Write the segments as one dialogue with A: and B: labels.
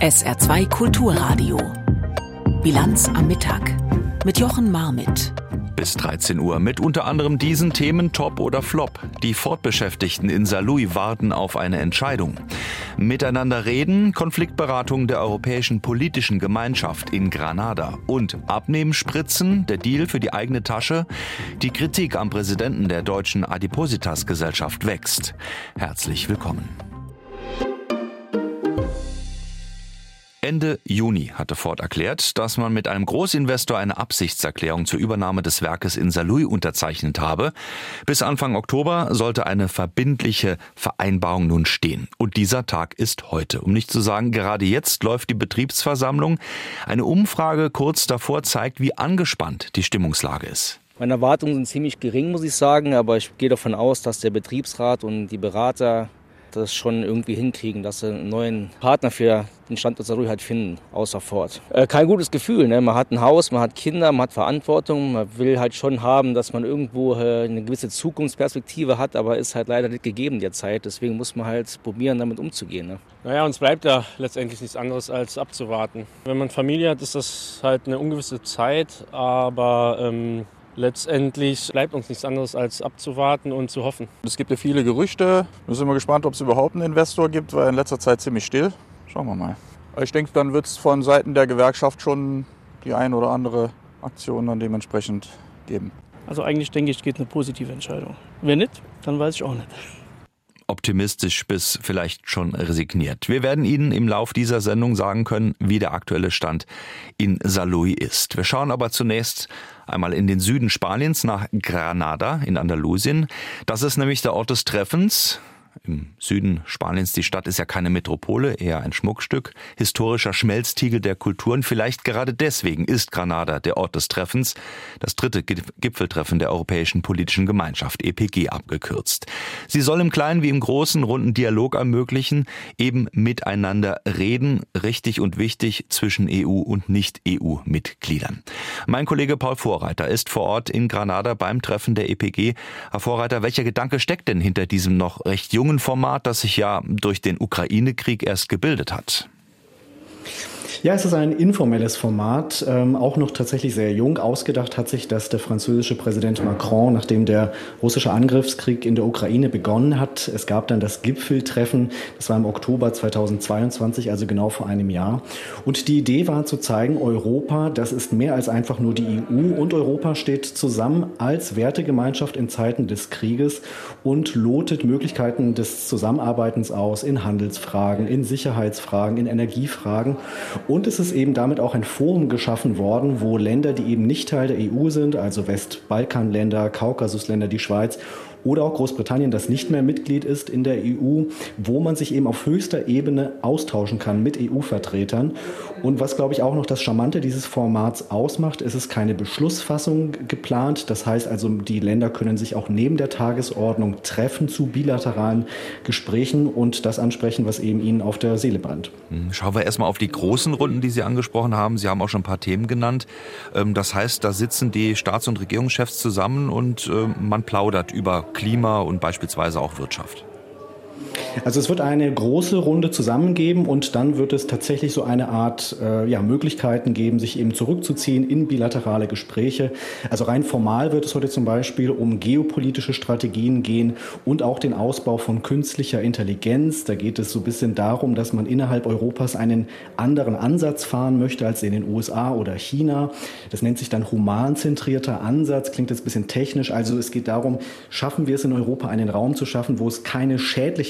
A: SR2 Kulturradio. Bilanz am Mittag mit Jochen Marmit.
B: Bis 13 Uhr mit unter anderem diesen Themen Top oder Flop. Die Fortbeschäftigten in Saarlouis warten auf eine Entscheidung. Miteinander reden, Konfliktberatung der Europäischen Politischen Gemeinschaft in Granada und Abnehmenspritzen, der Deal für die eigene Tasche. Die Kritik am Präsidenten der deutschen Adipositas Gesellschaft wächst. Herzlich willkommen. Ende Juni hatte Ford erklärt, dass man mit einem Großinvestor eine Absichtserklärung zur Übernahme des Werkes in Saarlouis unterzeichnet habe. Bis Anfang Oktober sollte eine verbindliche Vereinbarung nun stehen. Und dieser Tag ist heute. Um nicht zu sagen, gerade jetzt läuft die Betriebsversammlung. Eine Umfrage kurz davor zeigt, wie angespannt die Stimmungslage ist.
C: Meine Erwartungen sind ziemlich gering, muss ich sagen, aber ich gehe davon aus, dass der Betriebsrat und die Berater das schon irgendwie hinkriegen, dass sie einen neuen Partner für den Standort Saarlouis halt finden, außer Ford. Äh, kein gutes Gefühl, ne? man hat ein Haus, man hat Kinder, man hat Verantwortung, man will halt schon haben, dass man irgendwo äh, eine gewisse Zukunftsperspektive hat, aber ist halt leider nicht gegeben derzeit, deswegen muss man halt probieren, damit umzugehen. Ne?
D: Naja, uns bleibt ja letztendlich nichts anderes als abzuwarten. Wenn man Familie hat, ist das halt eine ungewisse Zeit, aber ähm letztendlich bleibt uns nichts anderes als abzuwarten und zu hoffen.
E: Es gibt ja viele Gerüchte. Wir sind mal gespannt, ob es überhaupt einen Investor gibt, weil in letzter Zeit ziemlich still. Schauen wir mal. Ich denke, dann wird es von Seiten der Gewerkschaft schon die ein oder andere Aktion dann dementsprechend geben.
F: Also eigentlich denke ich, geht eine positive Entscheidung. Wenn nicht, dann weiß ich auch nicht
B: optimistisch bis vielleicht schon resigniert. Wir werden Ihnen im Lauf dieser Sendung sagen können, wie der aktuelle Stand in Saarlouis ist. Wir schauen aber zunächst einmal in den Süden Spaniens nach Granada in Andalusien. Das ist nämlich der Ort des Treffens im Süden Spaniens. Die Stadt ist ja keine Metropole, eher ein Schmuckstück, historischer Schmelztiegel der Kulturen. Vielleicht gerade deswegen ist Granada der Ort des Treffens, das dritte Gipfeltreffen der Europäischen Politischen Gemeinschaft, EPG abgekürzt. Sie soll im Kleinen wie im Großen runden Dialog ermöglichen, eben miteinander reden, richtig und wichtig zwischen EU und Nicht-EU-Mitgliedern. Mein Kollege Paul Vorreiter ist vor Ort in Granada beim Treffen der EPG. Herr Vorreiter, welcher Gedanke steckt denn hinter diesem noch recht jungen Format, das sich ja durch den Ukraine-Krieg erst gebildet hat.
G: Ja, es ist ein informelles Format, ähm, auch noch tatsächlich sehr jung. Ausgedacht hat sich das der französische Präsident Macron, nachdem der russische Angriffskrieg in der Ukraine begonnen hat. Es gab dann das Gipfeltreffen, das war im Oktober 2022, also genau vor einem Jahr. Und die Idee war zu zeigen, Europa, das ist mehr als einfach nur die EU und Europa steht zusammen als Wertegemeinschaft in Zeiten des Krieges und lotet Möglichkeiten des Zusammenarbeitens aus in Handelsfragen, in Sicherheitsfragen, in Energiefragen. Und es ist eben damit auch ein Forum geschaffen worden, wo Länder, die eben nicht Teil der EU sind, also Westbalkanländer, Kaukasusländer, die Schweiz oder auch Großbritannien, das nicht mehr Mitglied ist in der EU, wo man sich eben auf höchster Ebene austauschen kann mit EU-Vertretern. Und was, glaube ich, auch noch das Charmante dieses Formats ausmacht, ist es keine Beschlussfassung geplant. Das heißt also, die Länder können sich auch neben der Tagesordnung treffen zu bilateralen Gesprächen und das ansprechen, was eben ihnen auf der Seele brennt.
B: Hm, schauen wir erstmal auf die großen Runden, die Sie angesprochen haben. Sie haben auch schon ein paar Themen genannt. Ähm, das heißt, da sitzen die Staats- und Regierungschefs zusammen und äh, man plaudert über Klima und beispielsweise auch Wirtschaft.
G: Also es wird eine große Runde zusammengeben und dann wird es tatsächlich so eine Art äh, ja, Möglichkeiten geben, sich eben zurückzuziehen in bilaterale Gespräche. Also rein formal wird es heute zum Beispiel um geopolitische Strategien gehen und auch den Ausbau von künstlicher Intelligenz. Da geht es so ein bisschen darum, dass man innerhalb Europas einen anderen Ansatz fahren möchte als in den USA oder China. Das nennt sich dann humanzentrierter Ansatz, klingt jetzt ein bisschen technisch. Also es geht darum, schaffen wir es in Europa einen Raum zu schaffen, wo es keine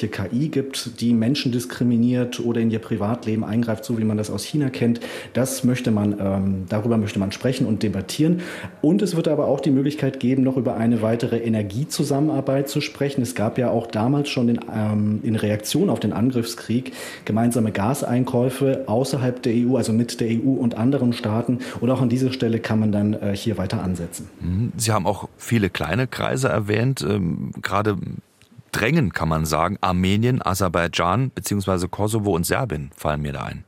G: schädliche KI gibt, die Menschen diskriminiert oder in ihr Privatleben eingreift, so wie man das aus China kennt. Das möchte man, ähm, darüber möchte man sprechen und debattieren. Und es wird aber auch die Möglichkeit geben, noch über eine weitere Energiezusammenarbeit zu sprechen. Es gab ja auch damals schon in, ähm, in Reaktion auf den Angriffskrieg gemeinsame Gaseinkäufe außerhalb der EU, also mit der EU und anderen Staaten. Und auch an dieser Stelle kann man dann äh, hier weiter ansetzen.
B: Mhm. Sie haben auch viele kleine Kreise erwähnt, ähm, gerade drängen, kann man sagen. Armenien, Aserbaidschan bzw. Kosovo und Serbien fallen mir da ein.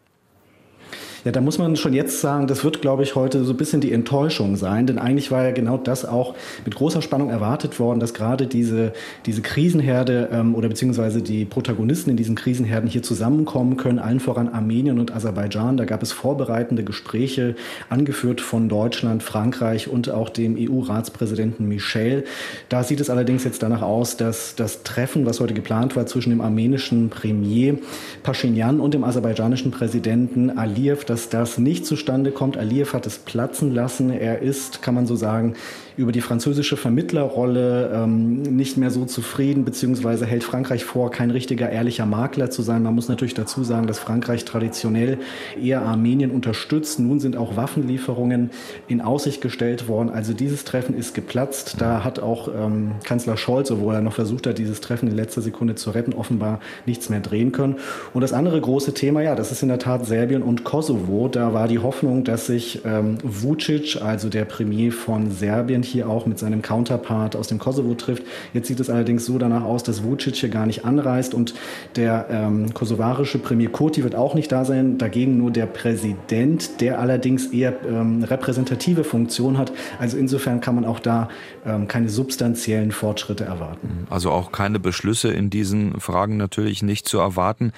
G: Ja, da muss man schon jetzt sagen, das wird, glaube ich, heute so ein bisschen die Enttäuschung sein, denn eigentlich war ja genau das auch mit großer Spannung erwartet worden, dass gerade diese, diese Krisenherde ähm, oder beziehungsweise die Protagonisten in diesen Krisenherden hier zusammenkommen können, allen voran Armenien und Aserbaidschan. Da gab es vorbereitende Gespräche, angeführt von Deutschland, Frankreich und auch dem EU-Ratspräsidenten Michel. Da sieht es allerdings jetzt danach aus, dass das Treffen, was heute geplant war zwischen dem armenischen Premier Pashinyan und dem aserbaidschanischen Präsidenten Aliyev, dass das nicht zustande kommt. Aliyev hat es platzen lassen. Er ist, kann man so sagen, über die französische Vermittlerrolle ähm, nicht mehr so zufrieden, beziehungsweise hält Frankreich vor, kein richtiger, ehrlicher Makler zu sein. Man muss natürlich dazu sagen, dass Frankreich traditionell eher Armenien unterstützt. Nun sind auch Waffenlieferungen in Aussicht gestellt worden. Also dieses Treffen ist geplatzt. Da hat auch ähm, Kanzler Scholz, obwohl er noch versucht hat, dieses Treffen in letzter Sekunde zu retten, offenbar nichts mehr drehen können. Und das andere große Thema, ja, das ist in der Tat Serbien und Kosovo. Da war die Hoffnung, dass sich ähm, Vucic, also der Premier von Serbien, Serbien hier auch mit seinem Counterpart aus dem Kosovo trifft. Jetzt sieht es allerdings so danach aus, dass Vucic hier gar nicht anreist und der ähm, kosovarische Premier Kurti wird auch nicht da sein. Dagegen nur der Präsident, der allerdings eher ähm, repräsentative Funktion hat. Also insofern kann man auch da ähm, keine substanziellen Fortschritte erwarten.
B: Also auch keine Beschlüsse in diesen Fragen natürlich nicht zu erwarten.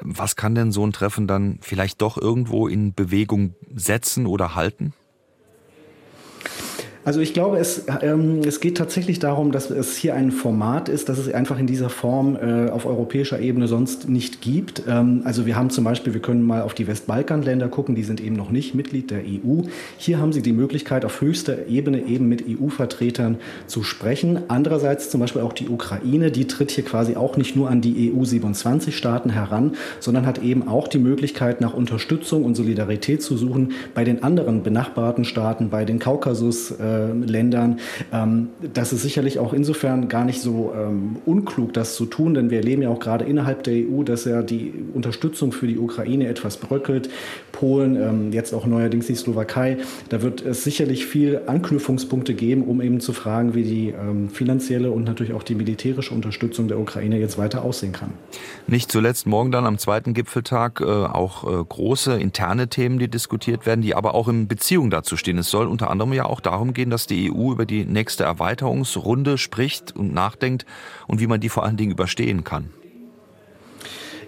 B: Was kann denn so ein Treffen dann vielleicht doch irgendwo in Bewegung setzen oder halten?
G: Also ich glaube, es, ähm, es geht tatsächlich darum, dass es hier ein Format ist, das es einfach in dieser Form äh, auf europäischer Ebene sonst nicht gibt. Ähm, also wir haben zum Beispiel, wir können mal auf die Westbalkanländer gucken, die sind eben noch nicht Mitglied der EU. Hier haben sie die Möglichkeit, auf höchster Ebene eben mit EU-Vertretern zu sprechen. Andererseits zum Beispiel auch die Ukraine, die tritt hier quasi auch nicht nur an die EU-27-Staaten heran, sondern hat eben auch die Möglichkeit, nach Unterstützung und Solidarität zu suchen bei den anderen benachbarten Staaten, bei den Kaukasus. Äh, äh, Ländern. Ähm, das ist sicherlich auch insofern gar nicht so ähm, unklug, das zu tun, denn wir erleben ja auch gerade innerhalb der EU, dass ja die Unterstützung für die Ukraine etwas bröckelt. Polen, ähm, jetzt auch neuerdings die Slowakei. Da wird es sicherlich viel Anknüpfungspunkte geben, um eben zu fragen, wie die ähm, finanzielle und natürlich auch die militärische Unterstützung der Ukraine jetzt weiter aussehen kann.
B: Nicht zuletzt morgen dann am zweiten Gipfeltag äh, auch äh, große interne Themen, die diskutiert werden, die aber auch in Beziehung dazu stehen. Es soll unter anderem ja auch darum gehen, dass die EU über die nächste Erweiterungsrunde spricht und nachdenkt und wie man die vor allen Dingen überstehen kann.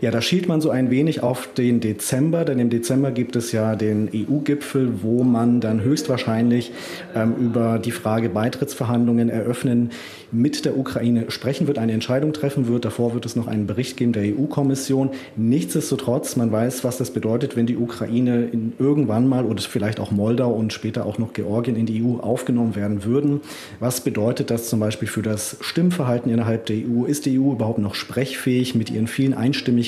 G: Ja, da schielt man so ein wenig auf den Dezember, denn im Dezember gibt es ja den EU-Gipfel, wo man dann höchstwahrscheinlich ähm, über die Frage Beitrittsverhandlungen eröffnen mit der Ukraine sprechen wird, eine Entscheidung treffen wird. Davor wird es noch einen Bericht geben der EU-Kommission. Nichtsdestotrotz, man weiß, was das bedeutet, wenn die Ukraine in irgendwann mal oder vielleicht auch Moldau und später auch noch Georgien in die EU aufgenommen werden würden. Was bedeutet das zum Beispiel für das Stimmverhalten innerhalb der EU? Ist die EU überhaupt noch sprechfähig mit ihren vielen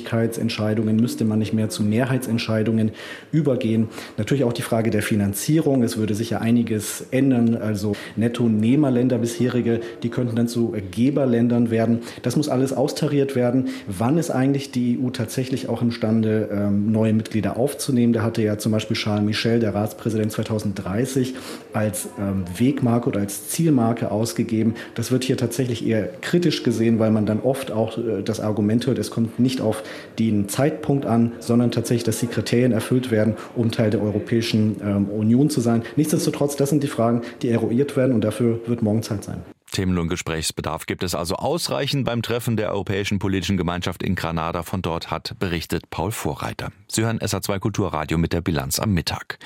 G: Einstimmigkeitsentscheidungen? Müsste man nicht mehr zu Mehrheitsentscheidungen übergehen? Natürlich auch die Frage der Finanzierung. Es würde sicher einiges ändern. Also Netto-Nehmerländer bisherige, die könnten könnten dann zu Geberländern werden. Das muss alles austariert werden. Wann ist eigentlich die EU tatsächlich auch imstande, ähm, neue Mitglieder aufzunehmen? Da hatte ja zum Beispiel Charles Michel, der Ratspräsident 2030, als ähm, Wegmarke oder als Zielmarke ausgegeben. Das wird hier tatsächlich eher kritisch gesehen, weil man dann oft auch äh, das Argument hört, es kommt nicht auf den Zeitpunkt an, sondern tatsächlich, dass die Kriterien erfüllt werden, um Teil der Europäischen ähm, Union zu sein. Nichtsdestotrotz, das sind die Fragen, die eruiert werden und dafür wird morgen Zeit sein.
B: Themen- und Gesprächsbedarf gibt es also ausreichend beim Treffen der Europäischen Politischen Gemeinschaft in Granada. Von dort hat berichtet Paul Vorreiter. Sie hören SA2 Kulturradio mit der Bilanz am Mittag.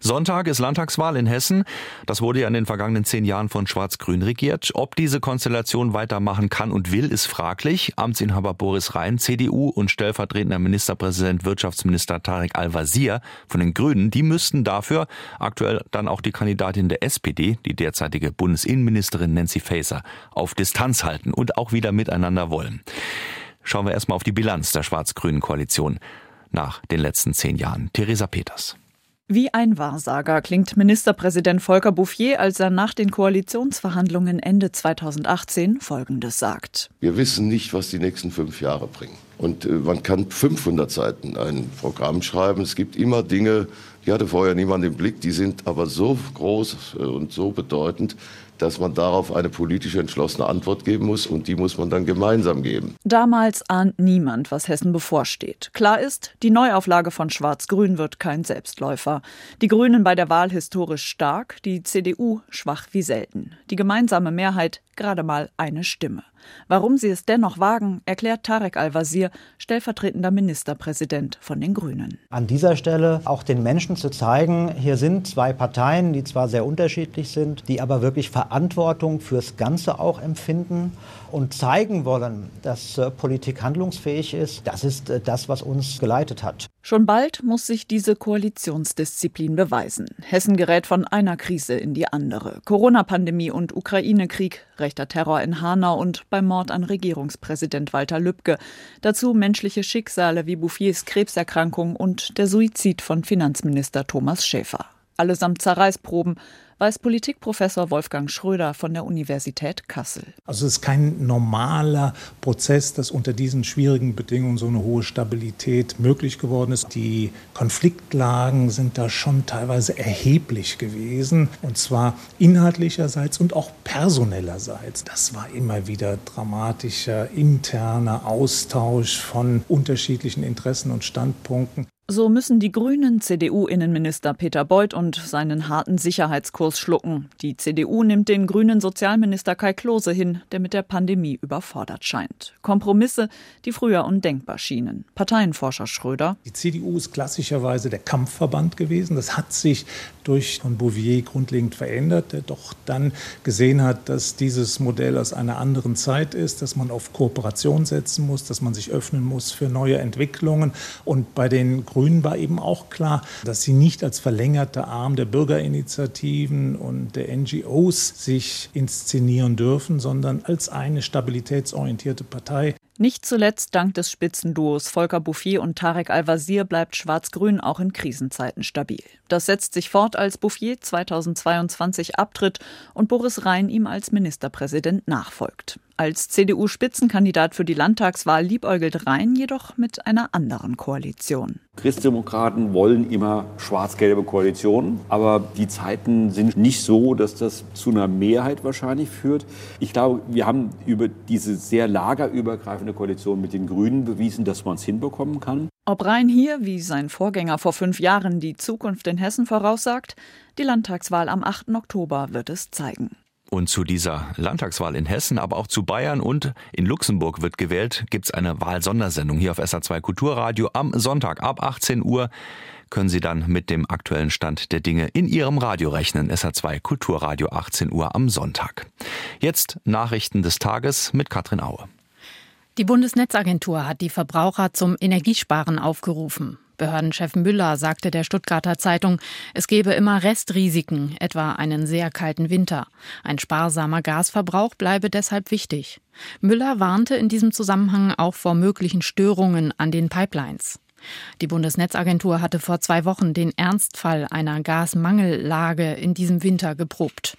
B: Sonntag ist Landtagswahl in Hessen. Das wurde ja in den vergangenen zehn Jahren von Schwarz-Grün regiert. Ob diese Konstellation weitermachen kann und will, ist fraglich. Amtsinhaber Boris Rhein, CDU und stellvertretender Ministerpräsident Wirtschaftsminister Tarek Al-Wazir von den Grünen, die müssten dafür aktuell dann auch die Kandidatin der SPD, die derzeitige Bundesinnenministerin Nancy Faeser, auf Distanz halten und auch wieder miteinander wollen. Schauen wir erstmal auf die Bilanz der schwarz-grünen Koalition nach den letzten zehn Jahren. Theresa Peters.
H: Wie ein Wahrsager klingt Ministerpräsident Volker Bouffier, als er nach den Koalitionsverhandlungen Ende 2018 Folgendes sagt.
I: Wir wissen nicht, was die nächsten fünf Jahre bringen. Und äh, man kann 500 Seiten ein Programm schreiben. Es gibt immer Dinge, die hatte vorher niemand im Blick, die sind aber so groß äh, und so bedeutend, dass man darauf eine politische entschlossene Antwort geben muss und die muss man dann gemeinsam geben.
H: Damals ahnt niemand, was Hessen bevorsteht. Klar ist, die Neuauflage von Schwarz-Grün wird kein Selbstläufer. Die Grünen bei der Wahl historisch stark, die CDU schwach wie selten. Die gemeinsame Mehrheit gerade mal eine Stimme. Warum sie es dennoch wagen, erklärt Tarek Al-Wazir, stellvertretender Ministerpräsident von den Grünen.
J: An dieser Stelle auch den Menschen zu zeigen, hier sind zwei Parteien, die zwar sehr unterschiedlich sind, die aber wirklich Verantwortung fürs Ganze auch empfinden und zeigen wollen, dass äh, Politik handlungsfähig ist. Das ist äh, das, was uns geleitet hat.
H: Schon bald muss sich diese Koalitionsdisziplin beweisen. Hessen gerät von einer Krise in die andere. Corona-Pandemie und Ukraine-Krieg, rechter Terror in Hanau und beim Mord an Regierungspräsident Walter Lübcke. Dazu menschliche Schicksale wie Bouffiers Krebserkrankung und der Suizid von Finanzminister Thomas Schäfer. Allesamt Zerreißproben, weiß Politikprofessor Wolfgang Schröder von der Universität Kassel.
K: Also es ist kein normaler Prozess, dass unter diesen schwierigen Bedingungen so eine hohe Stabilität möglich geworden ist. Die Konfliktlagen sind da schon teilweise erheblich gewesen, und zwar inhaltlicherseits und auch personellerseits. Das war immer wieder dramatischer interner Austausch von unterschiedlichen Interessen und Standpunkten.
H: So müssen die Grünen CDU-Innenminister Peter Beuth und seinen harten Sicherheitskurs schlucken. Die CDU nimmt den grünen Sozialminister Kai Klose hin, der mit der Pandemie überfordert scheint. Kompromisse, die früher undenkbar schienen. Parteienforscher Schröder.
K: Die CDU ist klassischerweise der Kampfverband gewesen. Das hat sich durch von Bouvier grundlegend verändert, der doch dann gesehen hat, dass dieses Modell aus einer anderen Zeit ist, dass man auf Kooperation setzen muss, dass man sich öffnen muss für neue Entwicklungen. Und bei den war eben auch klar, dass sie nicht als verlängerter Arm der Bürgerinitiativen und der NGOs sich inszenieren dürfen, sondern als eine stabilitätsorientierte Partei.
H: Nicht zuletzt dank des Spitzenduos Volker Bouffier und Tarek Al-Wazir bleibt Schwarz-Grün auch in Krisenzeiten stabil. Das setzt sich fort, als Bouffier 2022 abtritt und Boris Rhein ihm als Ministerpräsident nachfolgt. Als CDU-Spitzenkandidat für die Landtagswahl liebäugelt Rhein jedoch mit einer anderen Koalition.
L: Christdemokraten wollen immer schwarz-gelbe Koalitionen, aber die Zeiten sind nicht so, dass das zu einer Mehrheit wahrscheinlich führt. Ich glaube, wir haben über diese sehr lagerübergreifende Koalition mit den Grünen bewiesen, dass man es hinbekommen kann.
H: Ob Rhein hier, wie sein Vorgänger vor fünf Jahren, die Zukunft in Hessen voraussagt, die Landtagswahl am 8. Oktober wird es zeigen.
B: Und zu dieser Landtagswahl in Hessen, aber auch zu Bayern und in Luxemburg wird gewählt, gibt's eine Wahlsondersendung hier auf SA2 Kulturradio am Sonntag ab 18 Uhr können Sie dann mit dem aktuellen Stand der Dinge in Ihrem Radio rechnen. SA2 Kulturradio 18 Uhr am Sonntag. Jetzt Nachrichten des Tages mit Katrin Aue.
M: Die Bundesnetzagentur hat die Verbraucher zum Energiesparen aufgerufen. Behördenchef Müller sagte der Stuttgarter Zeitung, es gebe immer Restrisiken, etwa einen sehr kalten Winter. Ein sparsamer Gasverbrauch bleibe deshalb wichtig. Müller warnte in diesem Zusammenhang auch vor möglichen Störungen an den Pipelines. Die Bundesnetzagentur hatte vor zwei Wochen den Ernstfall einer Gasmangellage in diesem Winter geprobt.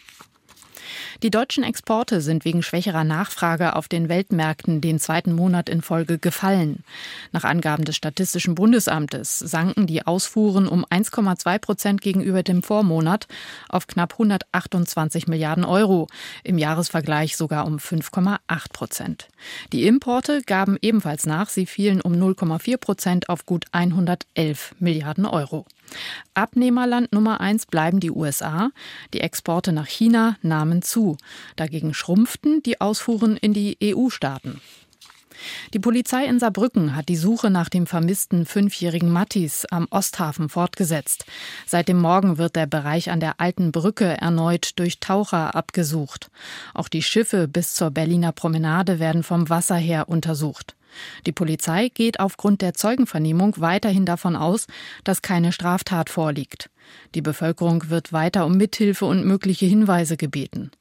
M: Die deutschen Exporte sind wegen schwächerer Nachfrage auf den Weltmärkten den zweiten Monat in Folge gefallen. Nach Angaben des Statistischen Bundesamtes sanken die Ausfuhren um 1,2 Prozent gegenüber dem Vormonat auf knapp 128 Milliarden Euro, im Jahresvergleich sogar um 5,8 Prozent. Die Importe gaben ebenfalls nach, sie fielen um 0,4 Prozent auf gut 111 Milliarden Euro. Abnehmerland Nummer eins bleiben die USA. Die Exporte nach China nahmen zu. Dagegen schrumpften die Ausfuhren in die EU-Staaten. Die Polizei in Saarbrücken hat die Suche nach dem vermissten fünfjährigen Mattis am Osthafen fortgesetzt. Seit dem Morgen wird der Bereich an der alten Brücke erneut durch Taucher abgesucht. Auch die Schiffe bis zur Berliner Promenade werden vom Wasser her untersucht. Die Polizei geht aufgrund der Zeugenvernehmung weiterhin davon aus, dass keine Straftat vorliegt. Die Bevölkerung wird weiter um Mithilfe und mögliche Hinweise gebeten.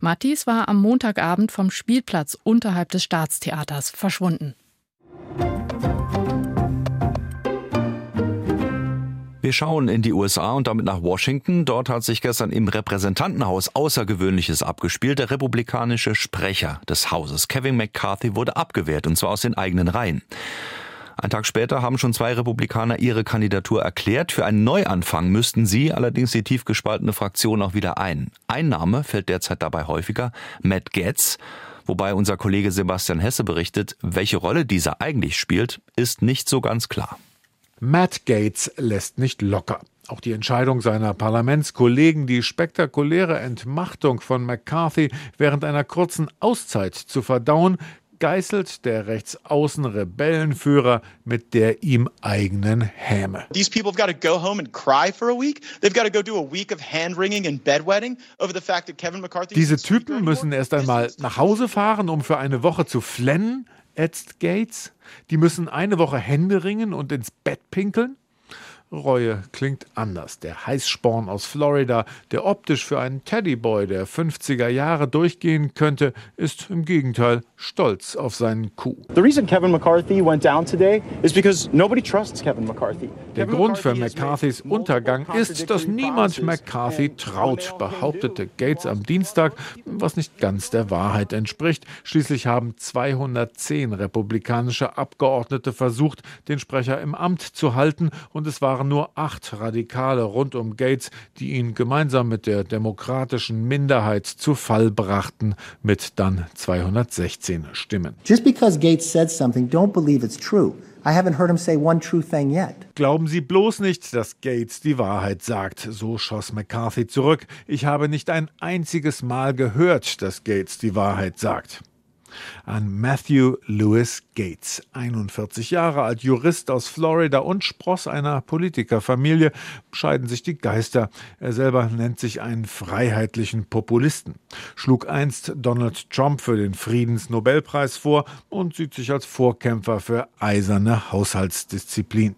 M: Mattis war am Montagabend vom Spielplatz unterhalb des Staatstheaters verschwunden.
B: Wir schauen in die USA und damit nach Washington. Dort hat sich gestern im Repräsentantenhaus Außergewöhnliches abgespielt. Der republikanische Sprecher des Hauses, Kevin McCarthy, wurde abgewehrt, und zwar aus den eigenen Reihen. Ein Tag später haben schon zwei Republikaner ihre Kandidatur erklärt. Für einen Neuanfang müssten sie allerdings die tief gespaltene Fraktion auch wieder ein. Ein Name fällt derzeit dabei häufiger, Matt Getz. Wobei unser Kollege Sebastian Hesse berichtet, welche Rolle dieser eigentlich spielt, ist nicht so ganz klar.
N: Matt Gates lässt nicht locker. Auch die Entscheidung seiner Parlamentskollegen, die spektakuläre Entmachtung von McCarthy während einer kurzen Auszeit zu verdauen, geißelt der Rechtsaußen-Rebellenführer mit der ihm eigenen Häme. Diese Typen müssen erst einmal nach Hause fahren, um für eine Woche zu flennen, ätzt Gates. Die müssen eine Woche Hände ringen und ins Bett pinkeln. Reue klingt anders. Der Heißsporn aus Florida, der optisch für einen Teddyboy der 50er Jahre durchgehen könnte, ist im Gegenteil stolz auf seinen Coup. Der Grund für McCarthys Untergang ist, dass niemand McCarthy traut, behauptete Gates am Dienstag, was nicht ganz der Wahrheit entspricht. Schließlich haben 210 republikanische Abgeordnete versucht, den Sprecher im Amt zu halten und es waren waren nur acht Radikale rund um Gates, die ihn gemeinsam mit der demokratischen Minderheit zu Fall brachten, mit dann 216 Stimmen. Just because Gates said something, don't believe it's true. I haven't heard him say one true thing yet. Glauben Sie bloß nicht, dass Gates die Wahrheit sagt, so schoss McCarthy zurück. Ich habe nicht ein einziges Mal gehört, dass Gates die Wahrheit sagt an Matthew Lewis Gates, 41 Jahre alt, Jurist aus Florida und Spross einer Politikerfamilie, scheiden sich die Geister. Er selber nennt sich einen freiheitlichen Populisten, schlug einst Donald Trump für den Friedensnobelpreis vor und sieht sich als Vorkämpfer für eiserne Haushaltsdisziplin.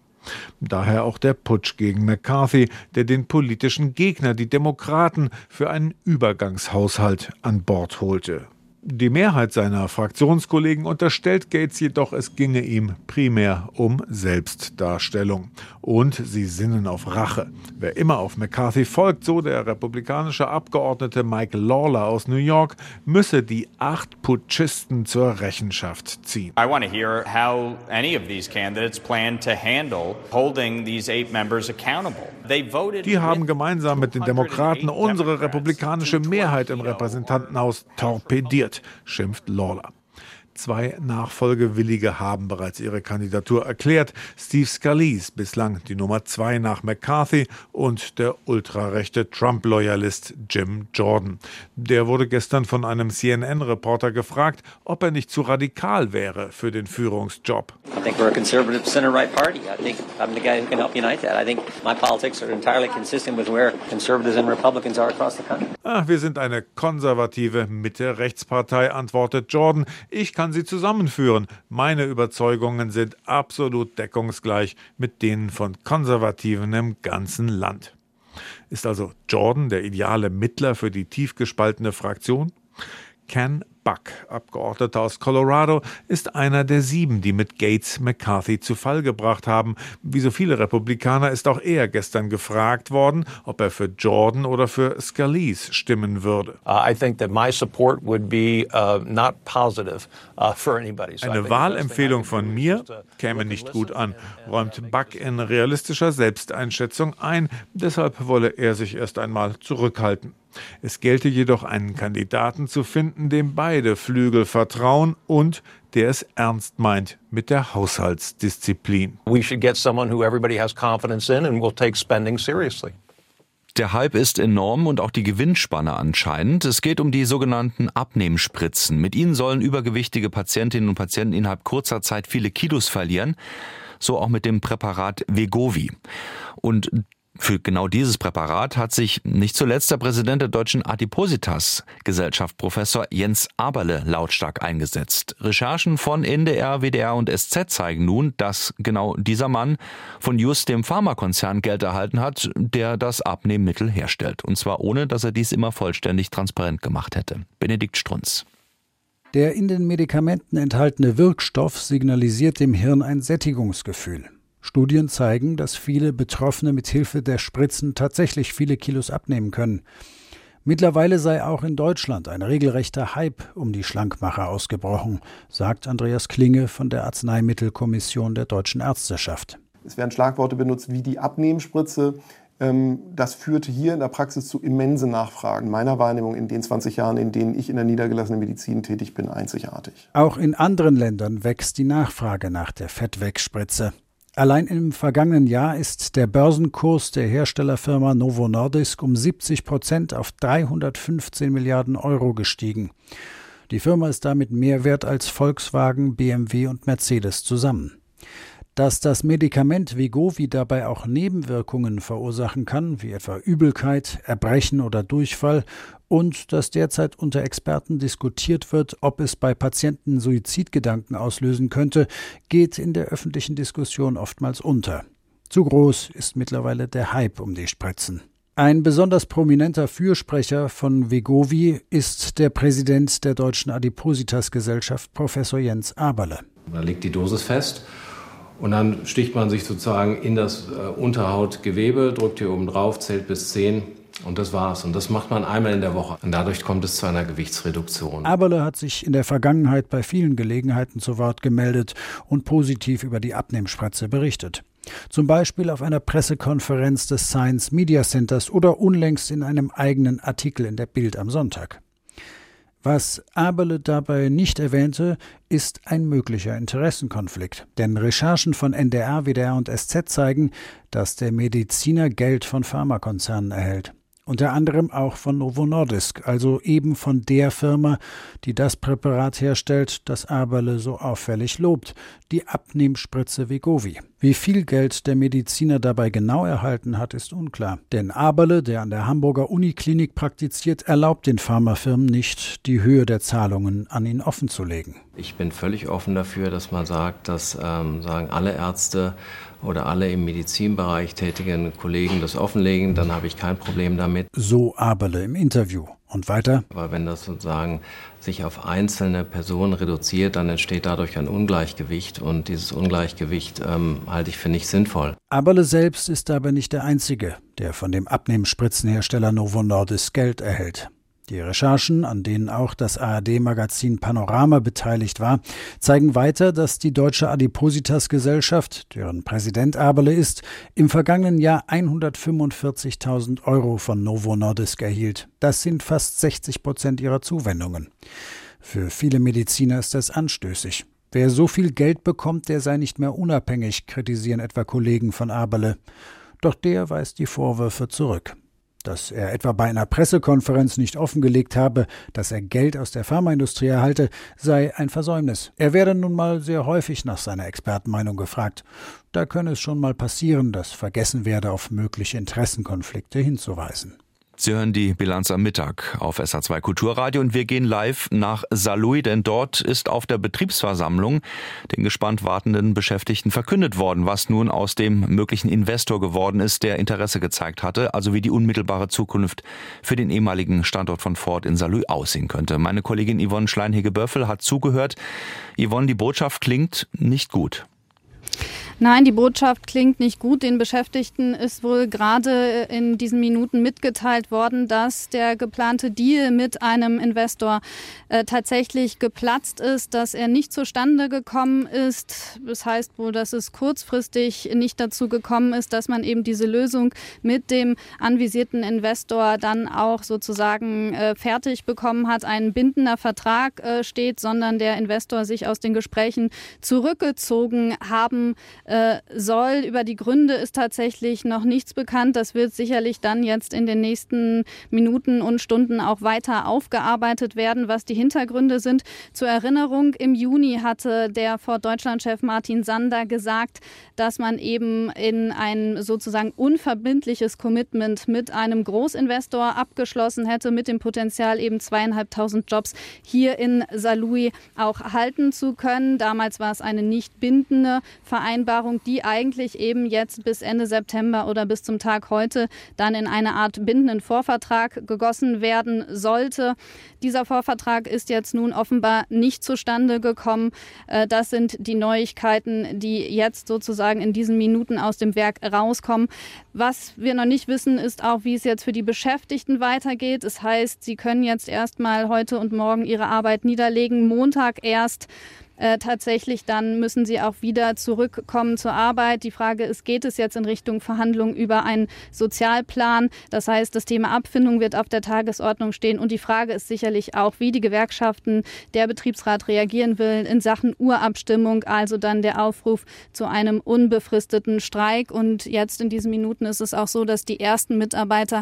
N: Daher auch der Putsch gegen McCarthy, der den politischen Gegner, die Demokraten, für einen Übergangshaushalt an Bord holte. Die Mehrheit seiner Fraktionskollegen unterstellt Gates jedoch, es ginge ihm primär um Selbstdarstellung. Und sie sinnen auf Rache. Wer immer auf McCarthy folgt, so der republikanische Abgeordnete Mike Lawler aus New York, müsse die acht Putschisten zur Rechenschaft ziehen. I want to hear how any of these candidates plan to handle holding these eight members accountable. Die haben gemeinsam mit den Demokraten unsere republikanische Mehrheit im Repräsentantenhaus torpediert, schimpft Lawler. Zwei Nachfolgewillige haben bereits ihre Kandidatur erklärt. Steve Scalise, bislang die Nummer zwei nach McCarthy, und der ultrarechte Trump-Loyalist Jim Jordan. Der wurde gestern von einem CNN-Reporter gefragt, ob er nicht zu radikal wäre für den Führungsjob. I think we're a conservative center-right party. I think I'm the guy who can help unite that. I think my politics are entirely consistent with where conservatives and Republicans are across the country. Ah, wir sind eine konservative Mitte-Rechtspartei, antwortet Jordan. Ich kann kann sie zusammenführen. Meine Überzeugungen sind absolut deckungsgleich mit denen von Konservativen im ganzen Land. Ist also Jordan der ideale Mittler für die tief gespaltene Fraktion? Ken Buck, Abgeordneter aus Colorado, ist einer der sieben, die mit Gates McCarthy zu Fall gebracht haben. Wie so viele Republikaner ist auch er gestern gefragt worden, ob er für Jordan oder für Scalise stimmen würde. Uh, uh, uh, Eine Wahlempfehlung von mir käme nicht gut an, räumt Buck in realistischer Selbsteinschätzung ein. Deshalb wolle er sich erst einmal zurückhalten. Es gelte jedoch einen Kandidaten zu finden, dem beide Flügel vertrauen und der es ernst meint mit der Haushaltsdisziplin. We should get someone who everybody has confidence in and will take spending seriously.
B: Der Hype ist enorm und auch die Gewinnspanne anscheinend. Es geht um die sogenannten Abnehmspritzen. Mit ihnen sollen übergewichtige Patientinnen und Patienten innerhalb kurzer Zeit viele Kilos verlieren. So auch mit dem Präparat Vegovi. Und für genau dieses Präparat hat sich nicht zuletzt der Präsident der deutschen Adipositas Gesellschaft Professor Jens Aberle lautstark eingesetzt. Recherchen von NDR, WDR und SZ zeigen nun, dass genau dieser Mann von just dem Pharmakonzern Geld erhalten hat, der das Abnehmmittel herstellt. Und zwar ohne, dass er dies immer vollständig transparent gemacht hätte. Benedikt Strunz.
O: Der in den Medikamenten enthaltene Wirkstoff signalisiert dem Hirn ein Sättigungsgefühl. Studien zeigen, dass viele Betroffene mit Hilfe der Spritzen tatsächlich viele Kilos abnehmen können. Mittlerweile sei auch in Deutschland ein regelrechter Hype um die Schlankmacher ausgebrochen, sagt Andreas Klinge von der Arzneimittelkommission der Deutschen Ärzteschaft.
P: Es werden Schlagworte benutzt wie die Abnehmspritze. Ähm, das führte hier in der Praxis zu immensen Nachfragen. Meiner Wahrnehmung in den 20 Jahren, in denen ich in der niedergelassenen Medizin tätig bin, einzigartig.
O: Auch in anderen Ländern wächst die Nachfrage nach der Fettwegspritze. Allein im vergangenen Jahr ist der Börsenkurs der Herstellerfirma Novo Nordisk um 70 Prozent auf 315 Milliarden Euro gestiegen. Die Firma ist damit mehr wert als Volkswagen, BMW und Mercedes zusammen. Dass das Medikament Wegovy dabei auch Nebenwirkungen verursachen kann, wie etwa Übelkeit, Erbrechen oder Durchfall, und dass derzeit unter Experten diskutiert wird, ob es bei Patienten Suizidgedanken auslösen könnte, geht in der öffentlichen Diskussion oftmals unter. Zu groß ist mittlerweile der Hype um die Spritzen. Ein besonders prominenter Fürsprecher von Vegovi ist der Präsident der Deutschen Adipositas Gesellschaft, Professor Jens Aberle.
Q: Da liegt die Dosis fest und dann sticht man sich sozusagen in das äh, Unterhautgewebe, drückt hier oben drauf, zählt bis 10 und das war's. Und das macht man einmal in der Woche. Und dadurch kommt es zu einer Gewichtsreduktion.
O: Aberle hat sich in der Vergangenheit bei vielen Gelegenheiten zu Wort gemeldet und positiv über die Abnehmspratze berichtet. Zum Beispiel auf einer Pressekonferenz des Science Media Centers oder unlängst in einem eigenen Artikel in der Bild am Sonntag. Was Aberle dabei nicht erwähnte, ist ein möglicher Interessenkonflikt. Denn Recherchen von NDR, WDR und SZ zeigen, dass der Mediziner Geld von Pharmakonzernen erhält unter anderem auch von Novo Nordisk, also eben von der Firma, die das Präparat herstellt, das Aberle so auffällig lobt, die Abnehmspritze Vegovi. Wie viel Geld der Mediziner dabei genau erhalten hat, ist unklar. Denn Aberle, der an der Hamburger Uniklinik praktiziert, erlaubt den Pharmafirmen nicht, die Höhe der Zahlungen an ihn offenzulegen.
Q: Ich bin völlig offen dafür, dass man sagt, dass ähm, sagen alle Ärzte oder alle im Medizinbereich tätigen Kollegen das offenlegen, dann habe ich kein Problem damit.
O: So Aberle im Interview. Und weiter?
Q: Aber wenn das sozusagen sich auf einzelne Personen reduziert, dann entsteht dadurch ein Ungleichgewicht und dieses Ungleichgewicht ähm, halte ich für nicht sinnvoll.
O: Aberle selbst ist aber nicht der Einzige, der von dem Abnehmspritzenhersteller Novo Nordisk Geld erhält. Die Recherchen, an denen auch das ARD-Magazin Panorama beteiligt war, zeigen weiter, dass die Deutsche Adipositas-Gesellschaft, deren Präsident Aberle ist, im vergangenen Jahr 145.000 Euro von Novo Nordisk erhielt. Das sind fast 60 Prozent ihrer Zuwendungen. Für viele Mediziner ist das anstößig. Wer so viel Geld bekommt, der sei nicht mehr unabhängig, kritisieren etwa Kollegen von Aberle. Doch der weist die Vorwürfe zurück. Dass er etwa bei einer Pressekonferenz nicht offengelegt habe, dass er Geld aus der Pharmaindustrie erhalte, sei ein Versäumnis. Er werde nun mal sehr häufig nach seiner Expertenmeinung gefragt. Da könne es schon mal passieren, dass vergessen werde, auf mögliche Interessenkonflikte hinzuweisen.
B: Sie hören die Bilanz am Mittag auf SA2 Kulturradio und wir gehen live nach Saarlouis, denn dort ist auf der Betriebsversammlung den gespannt wartenden Beschäftigten verkündet worden, was nun aus dem möglichen Investor geworden ist, der Interesse gezeigt hatte, also wie die unmittelbare Zukunft für den ehemaligen Standort von Ford in Saarlouis aussehen könnte. Meine Kollegin Yvonne Schleinhege-Böffel hat zugehört. Yvonne, die Botschaft klingt nicht gut.
R: Nein, die Botschaft klingt nicht gut. Den Beschäftigten ist wohl gerade in diesen Minuten mitgeteilt worden, dass der geplante Deal mit einem Investor äh, tatsächlich geplatzt ist, dass er nicht zustande gekommen ist. Das heißt wohl, dass es kurzfristig nicht dazu gekommen ist, dass man eben diese Lösung mit dem anvisierten Investor dann auch sozusagen äh, fertig bekommen hat. Ein bindender Vertrag äh, steht, sondern der Investor sich aus den Gesprächen zurückgezogen haben äh, soll. Über die Gründe ist tatsächlich noch nichts bekannt. Das wird sicherlich dann jetzt in den nächsten Minuten und Stunden auch weiter aufgearbeitet werden, was die Hintergründe sind. Zur Erinnerung, im Juni hatte der Ford Deutschland-Chef Martin Sander gesagt, dass man eben in ein sozusagen unverbindliches Commitment mit einem Großinvestor abgeschlossen hätte, mit dem Potenzial eben zweieinhalbtausend Jobs hier in Saarlouis auch halten zu können. Damals war es eine nicht bindende Vereinbarung Vereinbarung, die eigentlich eben jetzt bis Ende September oder bis zum Tag heute dann in eine Art bindenden Vorvertrag gegossen werden sollte. Dieser Vorvertrag ist jetzt nun offenbar nicht zustande gekommen. Äh, das sind die Neuigkeiten, die jetzt sozusagen in diesen Minuten aus dem Werk rauskommen. Was wir noch nicht wissen, ist auch, wie es jetzt für die Beschäftigten weitergeht. Das heißt, sie können jetzt erstmal heute und morgen ihre Arbeit niederlegen. Montag erst äh, tatsächlich dann müssen sie auch wieder zurückkommen zur Arbeit. Die Frage ist, geht es jetzt in Richtung Verhandlungen über einen Sozialplan? Das heißt, das Thema Abfindung wird auf der Tagesordnung stehen. Und die Frage ist sicherlich auch, wie die Gewerkschaften, der Betriebsrat reagieren will in Sachen Urabstimmung, also dann der Aufruf zu einem unbefristeten Streik. Und jetzt in diesen Minuten ist es auch so, dass die ersten Mitarbeiter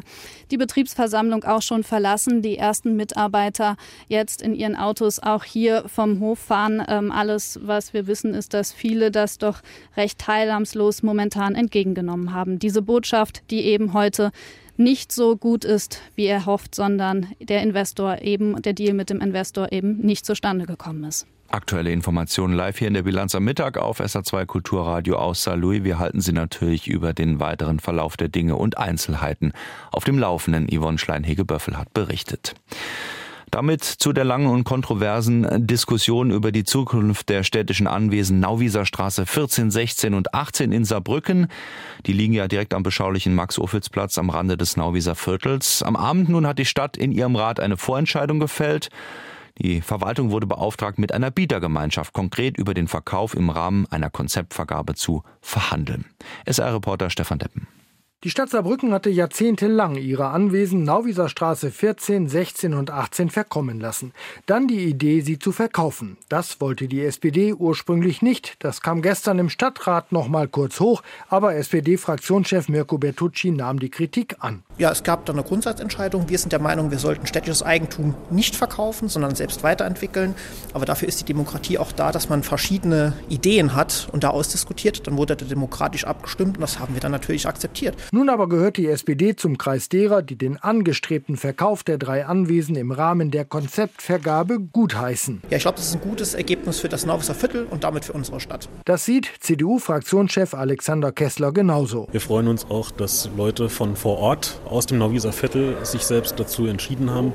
R: die Betriebsversammlung auch schon verlassen, die ersten Mitarbeiter jetzt in ihren Autos auch hier vom Hof fahren. Ähm, alles, was wir wissen, ist, dass viele das doch recht teilnahmslos momentan entgegengenommen haben. Diese Botschaft, die eben heute nicht so gut ist, wie er hofft, sondern der Investor eben, der Deal mit dem Investor eben nicht zustande gekommen ist.
B: Aktuelle Informationen live hier in der Bilanz am Mittag auf SA2 Kulturradio aus Saarlouis. Wir halten Sie natürlich über den weiteren Verlauf der Dinge und Einzelheiten auf dem Laufenden. Yvonne Schlein-Hege-Böffel hat berichtet. Damit zu der langen und kontroversen Diskussion über die Zukunft der städtischen Anwesen Nauwieser Straße 14, 16 und 18 in Saarbrücken. Die liegen ja direkt am beschaulichen Max-Ophüls-Platz am Rande des Nauwieser Viertels. Am Abend nun hat die Stadt in ihrem Rat eine Vorentscheidung gefällt. Die Verwaltung wurde beauftragt, mit einer Bietergemeinschaft konkret über den Verkauf im Rahmen einer Konzeptvergabe zu verhandeln. SR-Reporter Stefan Deppen.
S: Die Stadt Saarbrücken hatte jahrzehntelang ihre Anwesen Nauwieser Straße 14, 16 und 18 verkommen lassen. Dann die Idee, sie zu verkaufen. Das wollte die SPD ursprünglich nicht. Das kam gestern im Stadtrat noch mal kurz hoch, aber SPD-Fraktionschef Mirko Bertucci nahm die Kritik an.
T: Ja, es gab da eine Grundsatzentscheidung. Wir sind der Meinung, wir sollten städtisches Eigentum nicht verkaufen, sondern selbst weiterentwickeln. Aber dafür ist die Demokratie auch da, dass man verschiedene Ideen hat und da ausdiskutiert. Dann wurde demokratisch abgestimmt und das haben wir dann natürlich akzeptiert.
S: Nun aber gehört die SPD zum Kreis derer, die den angestrebten Verkauf der drei Anwesen im Rahmen der Konzeptvergabe gutheißen.
T: Ja, ich glaube, das ist ein gutes Ergebnis für das Nauwisser Viertel und damit für unsere Stadt.
S: Das sieht CDU-Fraktionschef Alexander Kessler genauso.
U: Wir freuen uns auch, dass Leute von vor Ort aus dem Nauwieser Viertel sich selbst dazu entschieden haben,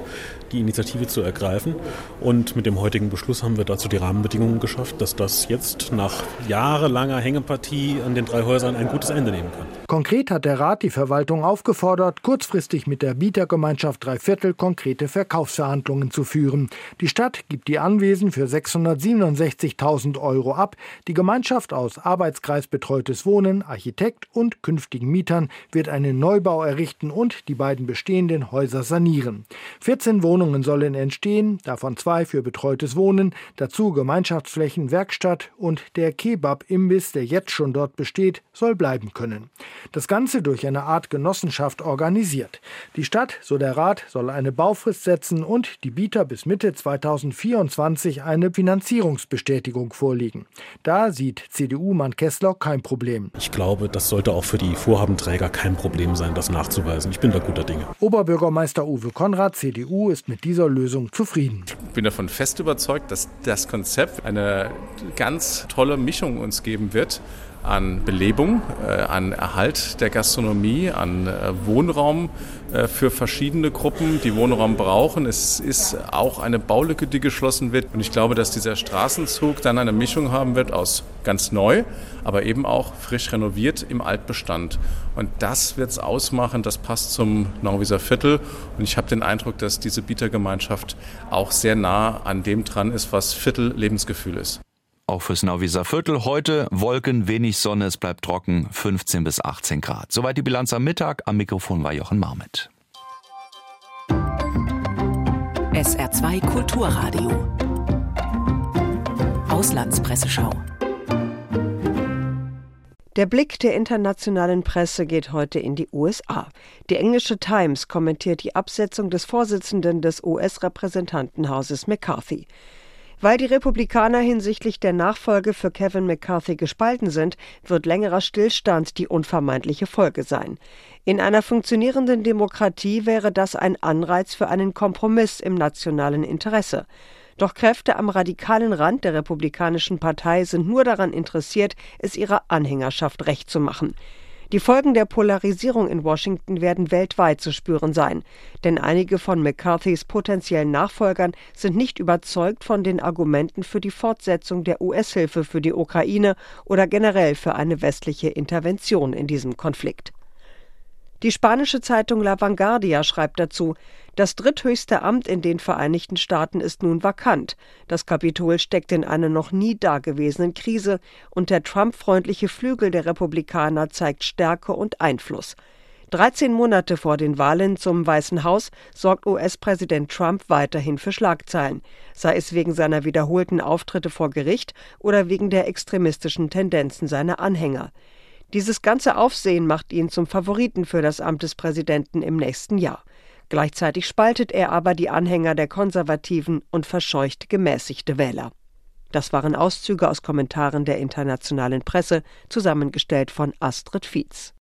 U: die Initiative zu ergreifen. Und mit dem heutigen Beschluss haben wir dazu die Rahmenbedingungen geschafft, dass das jetzt nach jahrelanger Hängepartie an den drei Häusern ein gutes Ende nehmen kann.
S: Konkret hat der Rat die Verwaltung aufgefordert, kurzfristig mit der Bietergemeinschaft Dreiviertel konkrete Verkaufsverhandlungen zu führen. Die Stadt gibt die Anwesen für 667.000 Euro ab. Die Gemeinschaft aus Arbeitskreis Betreutes Wohnen, Architekt und künftigen Mietern wird einen Neubau errichten und die beiden bestehenden Häuser sanieren. 14 Wohnungen sollen entstehen, davon zwei für betreutes Wohnen, dazu Gemeinschaftsflächen, Werkstatt und der Kebab-Imbiss, der jetzt schon dort besteht, soll bleiben können. Das Ganze durch eine Art Genossenschaft organisiert. Die Stadt, so der Rat, soll eine Baufrist setzen und die Bieter bis Mitte 2024 eine Finanzierungsbestätigung vorlegen. Da sieht CDU-Mann Kessler kein Problem.
U: Ich glaube, das sollte auch für die Vorhabenträger kein Problem sein, das nachzuweisen. Ich bin da guter Dinge.
S: Oberbürgermeister Uwe Konrad, CDU, ist mit dieser Lösung zufrieden.
V: Ich bin davon fest überzeugt, dass das Konzept eine ganz tolle Mischung uns geben wird an Belebung, äh, an Erhalt der Gastronomie, an äh, Wohnraum äh, für verschiedene Gruppen, die Wohnraum brauchen. Es ist auch eine Baulücke, die geschlossen wird. Und ich glaube, dass dieser Straßenzug dann eine Mischung haben wird aus ganz neu, aber eben auch frisch renoviert im Altbestand. Und das wird es ausmachen, das passt zum Nauwieser Viertel. Und ich habe den Eindruck, dass diese Bietergemeinschaft auch sehr nah an dem dran ist, was Viertel Lebensgefühl ist.
B: Auch fürs Nauwieser Viertel heute Wolken, wenig Sonne, es bleibt trocken, 15 bis 18 Grad. Soweit die Bilanz am Mittag. Am Mikrofon war Jochen Marmit.
A: SR2 Kulturradio. Auslandspresseschau.
W: Der Blick der internationalen Presse geht heute in die USA. Die englische Times kommentiert die Absetzung des Vorsitzenden des US-Repräsentantenhauses McCarthy. Weil die Republikaner hinsichtlich der Nachfolge für Kevin McCarthy gespalten sind, wird längerer Stillstand die unvermeidliche Folge sein. In einer funktionierenden Demokratie wäre das ein Anreiz für einen Kompromiss im nationalen Interesse. Doch Kräfte am radikalen Rand der Republikanischen Partei sind nur daran interessiert, es ihrer Anhängerschaft recht zu machen. Die Folgen der Polarisierung in Washington werden weltweit zu spüren sein, denn einige von McCarthys potenziellen Nachfolgern sind nicht überzeugt von den Argumenten für die Fortsetzung der US-Hilfe für die Ukraine oder generell für eine westliche Intervention in diesem Konflikt. Die spanische Zeitung La Vanguardia schreibt dazu, das dritthöchste Amt in den Vereinigten Staaten ist nun vakant. Das Kapitol steckt in einer noch nie dagewesenen Krise und der Trump-freundliche Flügel der Republikaner zeigt Stärke und Einfluss. 13 Monate vor den Wahlen zum Weißen Haus sorgt US-Präsident Trump weiterhin für Schlagzeilen, sei es wegen seiner wiederholten Auftritte vor Gericht oder wegen der extremistischen Tendenzen seiner Anhänger. Dieses ganze Aufsehen macht ihn zum Favoriten für das Amt des Präsidenten im nächsten Jahr. Gleichzeitig spaltet er aber die Anhänger der Konservativen und verscheucht gemäßigte Wähler. Das waren Auszüge aus Kommentaren der internationalen Presse, zusammengestellt von Astrid Fietz.